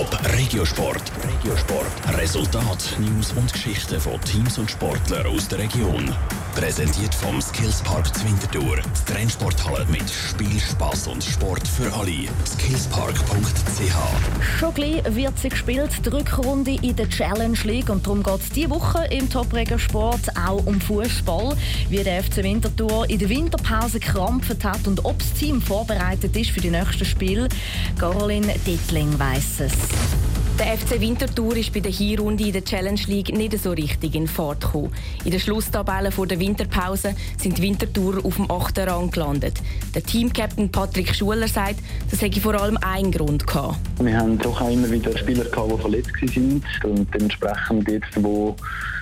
Top Regiosport. Regiosport. Resultat, News und Geschichten von Teams und Sportlern aus der Region. Präsentiert vom Skillspark Zwintertour. Die Trennsporthalle mit Spiel, Spaß und Sport für alle. Skillspark.ch Schon gleich wird sie gespielt, die Rückrunde in der Challenge League. Und darum geht es diese Woche im Top Regiosport auch um Fußball. Wie der FC Winterthur in der Winterpause krampft hat und ob das Team vorbereitet ist für die nächsten Spiele. Caroline Dittling weiss es. Der FC Winterthur ist bei der Hinrunde in der Challenge League nicht so richtig in Fahrt gekommen. In der Schlusstabelle vor der Winterpause sind die Winterthur auf dem 8. Rang gelandet. Der Teamcaptain Patrick Schuler sagt, das hätte vor allem einen Grund gehabt. Wir haben doch auch immer wieder Spieler gehabt, die verletzt waren und dementsprechend jetzt, wo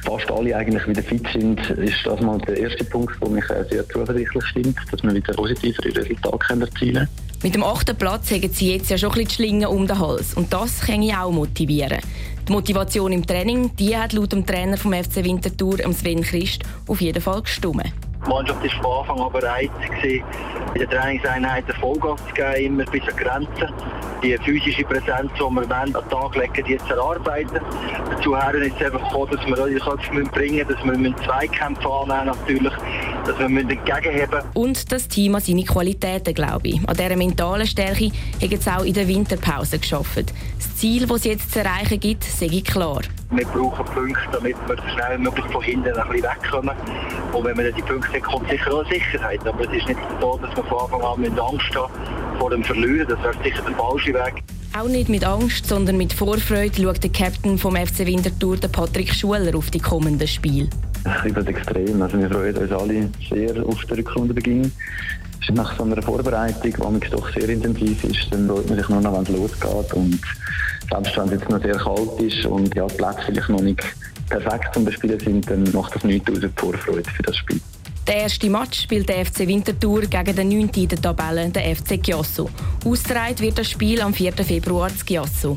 fast alle eigentlich wieder fit sind, ist das mal der erste Punkt, der mich sehr zuversichtlich stimmt, dass wir wieder positivere Resultate erzielen können. Mit dem achten Platz haben sie jetzt ja schon ein bisschen die Schlingen um den Hals. Und das kann ich auch motivieren. Die Motivation im Training, die hat laut dem Trainer vom FC Winterthur, Sven Christ, auf jeden Fall gestummen. Die Mannschaft war von Anfang an bereit, in der Trainingseinheit Vollgas zu geben, immer bis an Grenzen. Die physische Präsenz, die wir an den Tag legen, die zu erarbeiten. Dazu ist es einfach gekommen, dass wir die Köpfe bringen müssen, dass wir Zweikämpfe annehmen natürlich, dass wir entgegenheben Und das Team an seine Qualitäten, glaube ich. An dieser mentalen Stärke haben es auch in der Winterpause geschafft. Das Ziel, das es jetzt zu erreichen gibt, sei klar. Wir brauchen Punkte, damit wir so schnell wie möglich von hinten ein bisschen wegkommen. Und wenn wir die Punkte haben, kommt sicher auch Sicherheit. Aber es ist nicht so, dass wir von Anfang an mit Angst haben vor dem Verlieren. Das wäre sicher der falsche Weg. Auch nicht mit Angst, sondern mit Vorfreude schaut der Captain vom FC Winterthur, der Patrick Schuler, auf die kommenden Spiele. Ich bin extrem. Also wir freuen uns alle sehr auf den Rückrundenbeginn. Nach so einer Vorbereitung, die doch sehr intensiv ist, dann freut man sich nur noch, wenn es losgeht. Und selbst wenn es jetzt noch sehr kalt ist und ja, die Plätze vielleicht noch nicht perfekt zum Bespielen sind, dann macht das nichts aus der Vorfreude für das Spiel. Der erste Match spielt der FC Winterthur gegen den 9. in der Tabelle, der FC Chiasso. Ausgetragen wird das Spiel am 4. Februar zu Chiasso.